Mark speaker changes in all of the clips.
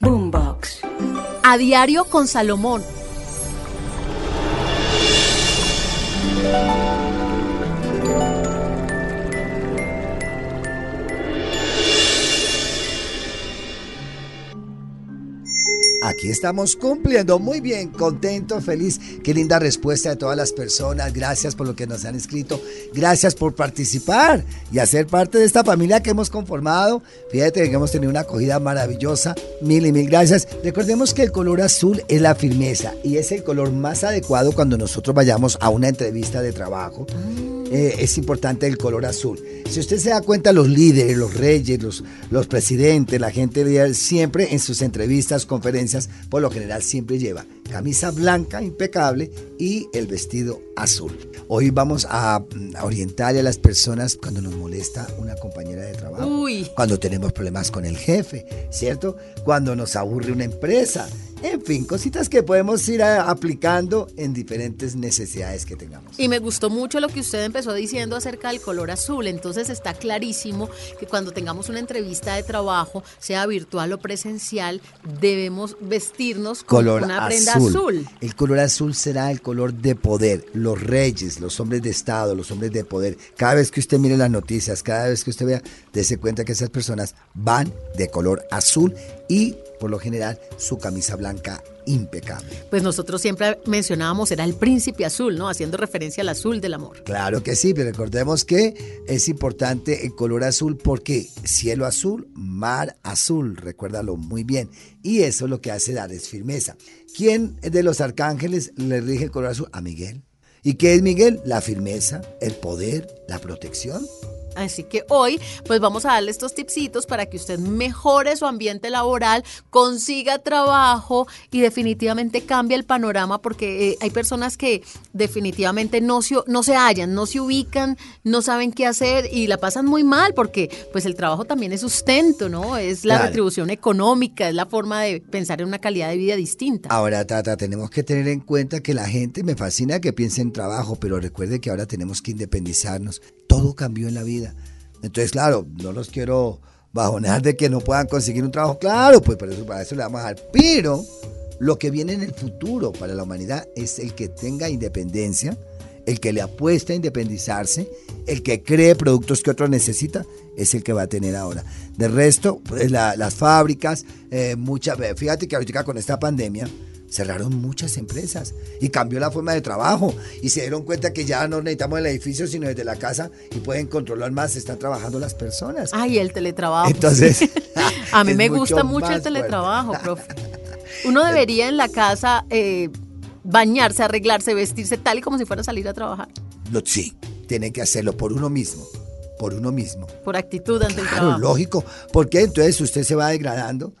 Speaker 1: Boombox.
Speaker 2: A diario con Salomón.
Speaker 3: Estamos cumpliendo muy bien, contento, feliz. Qué linda respuesta de todas las personas. Gracias por lo que nos han escrito. Gracias por participar y hacer parte de esta familia que hemos conformado. Fíjate que hemos tenido una acogida maravillosa. Mil y mil gracias. Recordemos que el color azul es la firmeza y es el color más adecuado cuando nosotros vayamos a una entrevista de trabajo. Eh, es importante el color azul. Si usted se da cuenta, los líderes, los reyes, los, los presidentes, la gente siempre en sus entrevistas, conferencias, por lo general siempre lleva camisa blanca impecable y el vestido azul. Hoy vamos a, a orientarle a las personas cuando nos molesta una compañera de trabajo,
Speaker 2: Uy.
Speaker 3: cuando tenemos problemas con el jefe, ¿cierto? Cuando nos aburre una empresa. En fin, cositas que podemos ir a- aplicando en diferentes necesidades que tengamos.
Speaker 2: Y me gustó mucho lo que usted empezó diciendo acerca del color azul. Entonces está clarísimo que cuando tengamos una entrevista de trabajo, sea virtual o presencial, debemos vestirnos con
Speaker 3: color
Speaker 2: una prenda
Speaker 3: azul.
Speaker 2: azul.
Speaker 3: El color azul será el color de poder. Los reyes, los hombres de Estado, los hombres de poder. Cada vez que usted mire las noticias, cada vez que usted vea, dése cuenta que esas personas van de color azul y, por lo general, su camisa blanca impecable.
Speaker 2: Pues nosotros siempre mencionábamos, era el príncipe azul, ¿no? Haciendo referencia al azul del amor.
Speaker 3: Claro que sí, pero recordemos que es importante el color azul porque cielo azul, mar azul, recuérdalo muy bien. Y eso es lo que hace dar es firmeza. ¿Quién de los arcángeles le rige el color azul? A Miguel. ¿Y qué es Miguel? La firmeza, el poder, la protección.
Speaker 2: Así que hoy, pues vamos a darle estos tipsitos para que usted mejore su ambiente laboral, consiga trabajo y definitivamente cambie el panorama porque eh, hay personas que definitivamente no se, no se hallan, no se ubican, no saben qué hacer y la pasan muy mal porque pues el trabajo también es sustento, ¿no? Es la
Speaker 3: Claro.
Speaker 2: retribución económica, es la forma de pensar en una calidad de vida distinta.
Speaker 3: Ahora, Tata, tenemos que tener en cuenta que la gente me fascina que piense en trabajo, pero recuerde que ahora tenemos que independizarnos. Todo cambió en la vida. Entonces, claro, no los quiero bajonear de que no puedan conseguir un trabajo. Claro, pues para eso, le vamos a dar. Pero lo que viene en el futuro para la humanidad es el que tenga independencia, el que le apuesta a independizarse, el que cree productos que otro necesita, es el que va a tener ahora. De resto, pues, la- las fábricas, eh, muchas, fíjate que ahorita con esta pandemia cerraron muchas empresas y cambió la forma de trabajo y se dieron cuenta que ya no necesitamos el edificio sino desde la casa y pueden controlar más, están trabajando las personas.
Speaker 2: Ay, el teletrabajo.
Speaker 3: Entonces,
Speaker 2: a mí me gusta
Speaker 3: mucho
Speaker 2: el teletrabajo, profe. Uno debería en la casa eh, bañarse, arreglarse, vestirse tal y como si fuera a salir a trabajar,
Speaker 3: Lo- sí, tiene que hacerlo por uno mismo, por uno mismo.
Speaker 2: por actitud ante el
Speaker 3: Claro,
Speaker 2: trabajo.
Speaker 3: lógico, porque entonces usted se va degradando,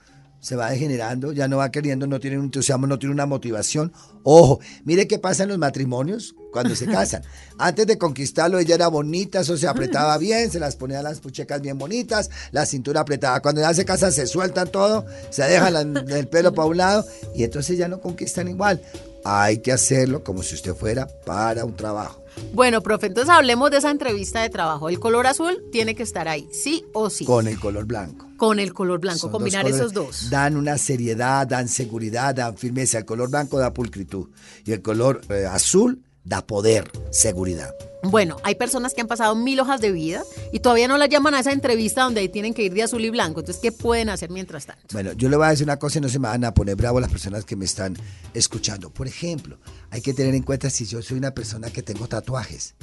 Speaker 3: se va degenerando, ya no va queriendo, no tiene un entusiasmo, no tiene una motivación. Ojo, mire qué pasa en los matrimonios cuando se casan. Antes de conquistarlo, ella era bonita, eso se apretaba bien, se las ponía las puchecas bien bonitas, la cintura apretada. Cuando ya se casan, se sueltan todo, se dejan la- el pelo para un lado y entonces ya no conquistan igual. Hay que hacerlo como si usted fuera para un trabajo.
Speaker 2: Bueno, profe, entonces hablemos de esa entrevista de trabajo. El color azul tiene que estar ahí, sí o sí.
Speaker 3: Con el color blanco.
Speaker 2: Con el color blanco,
Speaker 3: Son
Speaker 2: combinar
Speaker 3: colores.
Speaker 2: esos dos.
Speaker 3: Dan una seriedad, dan seguridad, dan firmeza. El color blanco da pulcritud y el color eh, azul da poder, seguridad.
Speaker 2: Bueno, hay personas que han pasado mil hojas de vida y todavía no las llaman a esa entrevista donde tienen que ir de azul y blanco. Entonces, ¿qué pueden hacer mientras tanto?
Speaker 3: Bueno, yo le voy a decir una cosa y no se me van a poner bravo las personas que me están escuchando. Por ejemplo, hay que tener en cuenta si yo soy una persona que tengo tatuajes.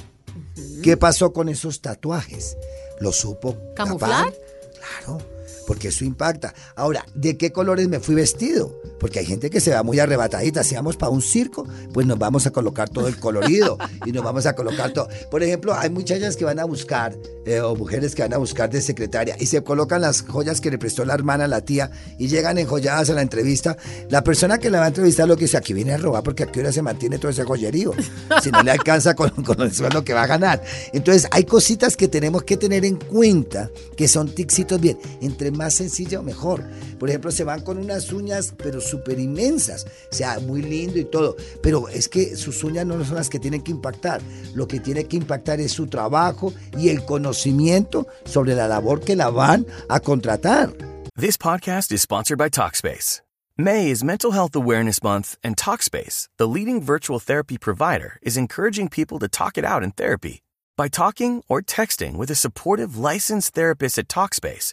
Speaker 3: ¿Qué pasó con esos tatuajes? ¿Lo supo
Speaker 2: ¿Camuflar?
Speaker 3: tapar? Claro porque eso impacta. Ahora, ¿de qué colores me fui vestido? Porque hay gente que se va muy arrebatadita. Si vamos para un circo, pues nos vamos a colocar todo el colorido y nos vamos a colocar todo. Por ejemplo, hay muchachas que van a buscar, eh, o mujeres que van a buscar de secretaria y se colocan las joyas que le prestó la hermana la tía y llegan enjolladas a la entrevista. La persona que la va a entrevistar lo que dice, aquí viene a robar porque aquí ahora se mantiene todo ese joyerío. Si no le alcanza con, con el sueldo que va a ganar. Entonces, hay cositas que tenemos que tener en cuenta que son tixitos bien. Entre más sencilla mejor. Por ejemplo, se van con unas uñas, pero súper inmensas. O sea, muy lindo y todo. Pero es que sus uñas no son las que tienen que impactar. Lo que tiene que impactar es su trabajo y el conocimiento sobre la labor que la van a contratar.
Speaker 4: This podcast is sponsored by Talkspace. May is Mental Health Awareness Month, and Talkspace, the leading virtual therapy provider, is encouraging people to talk it out in therapy. By talking or texting with a supportive licensed therapist at Talkspace,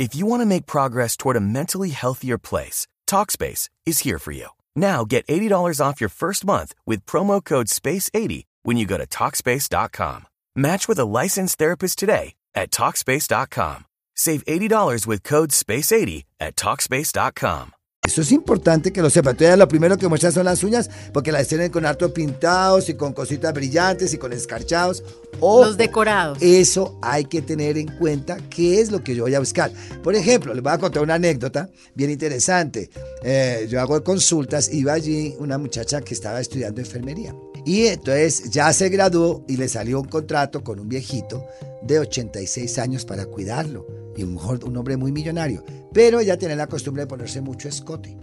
Speaker 4: If you want to make progress toward a mentally healthier place, TalkSpace is here for you. Now get $80 off your first month with promo code SPACE80 when you go to TalkSpace.com. Match with a licensed therapist today at TalkSpace.com. Save $80 with code SPACE80 at TalkSpace.com.
Speaker 3: Eso es importante que lo sepa. Entonces, lo primero que muestran son las uñas, porque las tienen con harto pintados y con cositas brillantes y con escarchados. Ojo,
Speaker 2: Los decorados.
Speaker 3: Eso hay que tener en cuenta qué es lo que yo voy a buscar. Por ejemplo, les voy a contar una anécdota bien interesante. Eh, yo hago consultas, iba allí una muchacha que estaba estudiando enfermería. Y entonces ya se graduó y le salió un contrato con un viejito de 86 años para cuidarlo. Y un, un hombre muy millonario. Pero ella tiene la costumbre de ponerse mucho escote.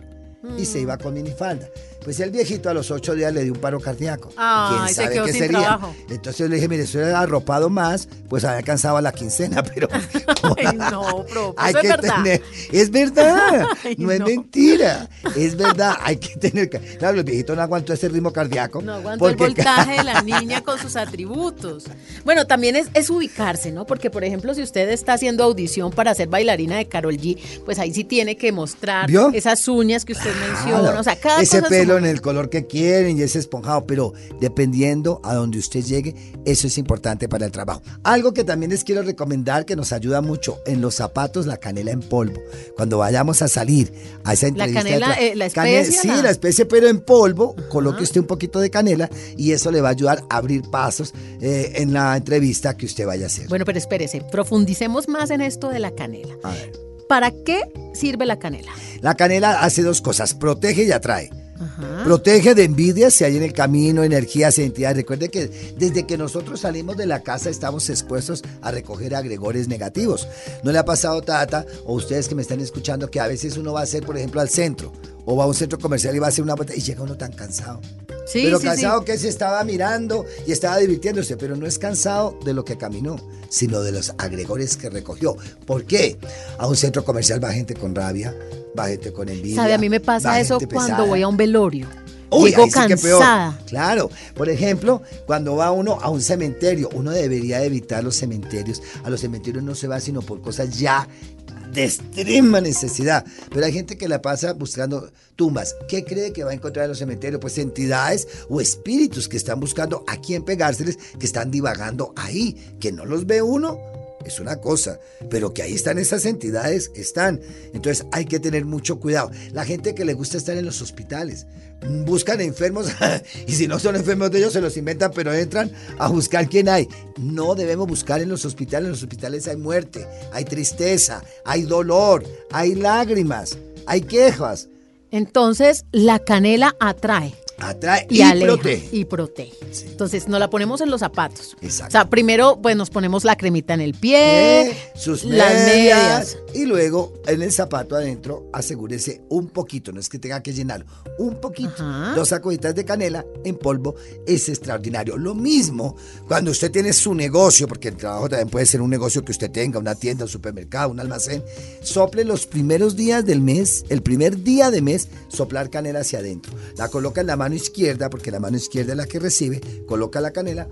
Speaker 3: Y se iba con minifalda. Pues el viejito a los ocho días le dio un paro cardíaco.
Speaker 2: Ay,
Speaker 3: ¿Quién
Speaker 2: se
Speaker 3: sabe
Speaker 2: quedó
Speaker 3: qué sería?
Speaker 2: trabajo.
Speaker 3: Entonces yo le dije, mire, si hubiera arropado más, pues había alcanzado la quincena, pero...
Speaker 2: Ay, no, profe,
Speaker 3: Hay
Speaker 2: eso es
Speaker 3: que
Speaker 2: verdad.
Speaker 3: tener, es verdad,
Speaker 2: Ay,
Speaker 3: no es mentira, es verdad, hay que tener, claro, el viejito no aguantó ese ritmo cardíaco.
Speaker 2: No aguantó el voltaje de la niña con sus atributos. Bueno, también es, es ubicarse, ¿no? Porque, por ejemplo, si usted está haciendo audición para ser bailarina de Carol G, pues ahí sí tiene que mostrar
Speaker 3: ¿Vio?
Speaker 2: esas uñas que usted menciona. O sea, cada
Speaker 3: ese
Speaker 2: cosa en su
Speaker 3: pelo en el color que quieren y ese esponjado, pero dependiendo a donde usted llegue, eso es importante para el trabajo. Algo que también les quiero recomendar que nos ayuda mucho en los zapatos, la canela en polvo. Cuando vayamos a salir a esa
Speaker 2: La
Speaker 3: entrevista, de
Speaker 2: canela,
Speaker 3: tra-
Speaker 2: eh, la
Speaker 3: Cane-
Speaker 2: especia,
Speaker 3: sí,
Speaker 2: la-
Speaker 3: la especie, pero en polvo, coloque usted un poquito de canela y eso le va a ayudar a abrir pasos eh, en la entrevista que usted vaya a hacer.
Speaker 2: Bueno, pero espérese, profundicemos más en esto de la canela.
Speaker 3: A ver.
Speaker 2: ¿Para qué sirve la canela?
Speaker 3: La canela hace dos cosas, protege y atrae.
Speaker 2: Ajá.
Speaker 3: Protege de envidias si hay en el camino, energías, identidades. Recuerde que desde que nosotros salimos de la casa estamos expuestos a recoger agregores negativos. ¿No le ha pasado, Tata, o ustedes que me están escuchando, que a veces uno va a hacer, por ejemplo, al centro, o va a un centro comercial y va a hacer una vuelta y llega uno tan cansado?
Speaker 2: Sí,
Speaker 3: pero
Speaker 2: sí,
Speaker 3: cansado
Speaker 2: sí.
Speaker 3: que se estaba mirando y estaba divirtiéndose, pero no es cansado de lo que caminó, sino de los agregores que recogió. ¿Por qué? A un centro comercial va gente con rabia, va gente con envidia.
Speaker 2: ¿Sabe? A mí me pasa eso cuando
Speaker 3: pesada.
Speaker 2: voy a un velorio.
Speaker 3: Uy,
Speaker 2: Llego
Speaker 3: ahí sí que peor.
Speaker 2: cansada.
Speaker 3: Claro. Por ejemplo, cuando va uno a un cementerio, uno debería evitar los cementerios. A los cementerios no se va sino por cosas ya de extrema necesidad. Pero hay gente que la pasa buscando tumbas. ¿Qué cree que va a encontrar en los cementerios? Pues entidades o espíritus que están buscando a quién pegárseles, que están divagando ahí, que no los ve uno. Es una cosa, pero que ahí están esas entidades, están. Entonces hay que tener mucho cuidado. La gente que le gusta estar en los hospitales, buscan enfermos y si no son enfermos de ellos se los inventan, pero entran a buscar quién hay. No debemos buscar en los hospitales. En los hospitales hay muerte, hay tristeza, hay dolor, hay lágrimas, hay quejas.
Speaker 2: Entonces, la canela atrae.
Speaker 3: Atrae
Speaker 2: y,
Speaker 3: y,
Speaker 2: aleja
Speaker 3: protege.
Speaker 2: y protege.
Speaker 3: Sí.
Speaker 2: Entonces nos la ponemos en los zapatos.
Speaker 3: Exacto.
Speaker 2: O sea, primero pues nos ponemos la cremita en el pie,
Speaker 3: Eh, sus
Speaker 2: las
Speaker 3: medias,
Speaker 2: medias.
Speaker 3: y luego en el zapato adentro asegúrese un poquito, no es que tenga que llenarlo, un poquito,
Speaker 2: Ajá.
Speaker 3: dos sacuditas de canela en polvo es extraordinario. Lo mismo cuando usted tiene su negocio, porque el trabajo también puede ser un negocio que usted tenga, una tienda, un supermercado, un almacén, sople los primeros días del mes, el primer día de mes, soplar canela hacia adentro. La coloca en la mano izquierda, porque la mano izquierda es la que recibe, coloca la canela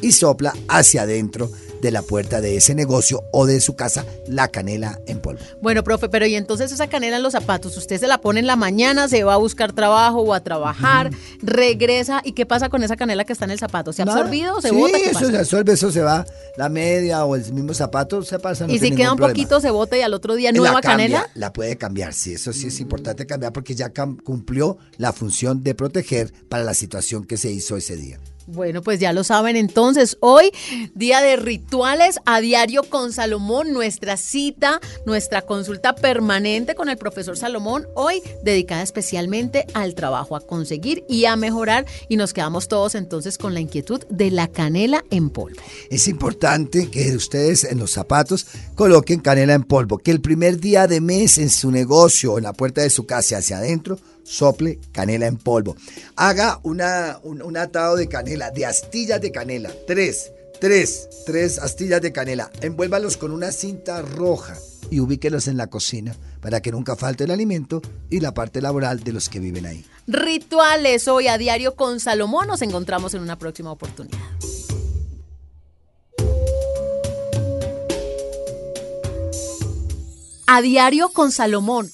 Speaker 3: y sopla hacia adentro de la puerta de ese negocio o de su casa la canela en polvo.
Speaker 2: Bueno, profe, pero y entonces esa canela en los zapatos, usted se la pone en la mañana, se va a buscar trabajo o a trabajar, regresa, ¿y qué pasa con esa canela que está en el zapato? ¿Se ha absorbido o se
Speaker 3: sí,
Speaker 2: bota? ¿Qué
Speaker 3: eso
Speaker 2: pasa?
Speaker 3: se absorbe, eso se va, la media o el mismo zapato se pasa. no
Speaker 2: y si queda un
Speaker 3: problema.
Speaker 2: poquito, se bota y al otro día
Speaker 3: La
Speaker 2: nueva
Speaker 3: cambia,
Speaker 2: canela.
Speaker 3: La puede cambiar, sí, eso sí es importante cambiar porque ya cumplió la función de proteger para la situación que se hizo ese día.
Speaker 2: Bueno, pues ya lo saben entonces, hoy día de rituales a diario con Salomón, nuestra cita, nuestra consulta permanente con el profesor Salomón, hoy dedicada especialmente al trabajo, a conseguir y a mejorar y nos quedamos todos entonces con la inquietud de la canela en polvo.
Speaker 3: Es importante que ustedes en los zapatos coloquen canela en polvo, que el primer día de mes en su negocio, en la puerta de su casa hacia adentro, sople canela en polvo. Haga una, un, un atado de canela, de astillas de canela, tres, tres, tres astillas de canela. Envuélvalos con una cinta roja y ubíquelos en la cocina para que nunca falte el alimento y la parte laboral de los que viven ahí.
Speaker 2: Rituales hoy a diario con Salomón, nos encontramos en una próxima oportunidad. A diario con Salomón.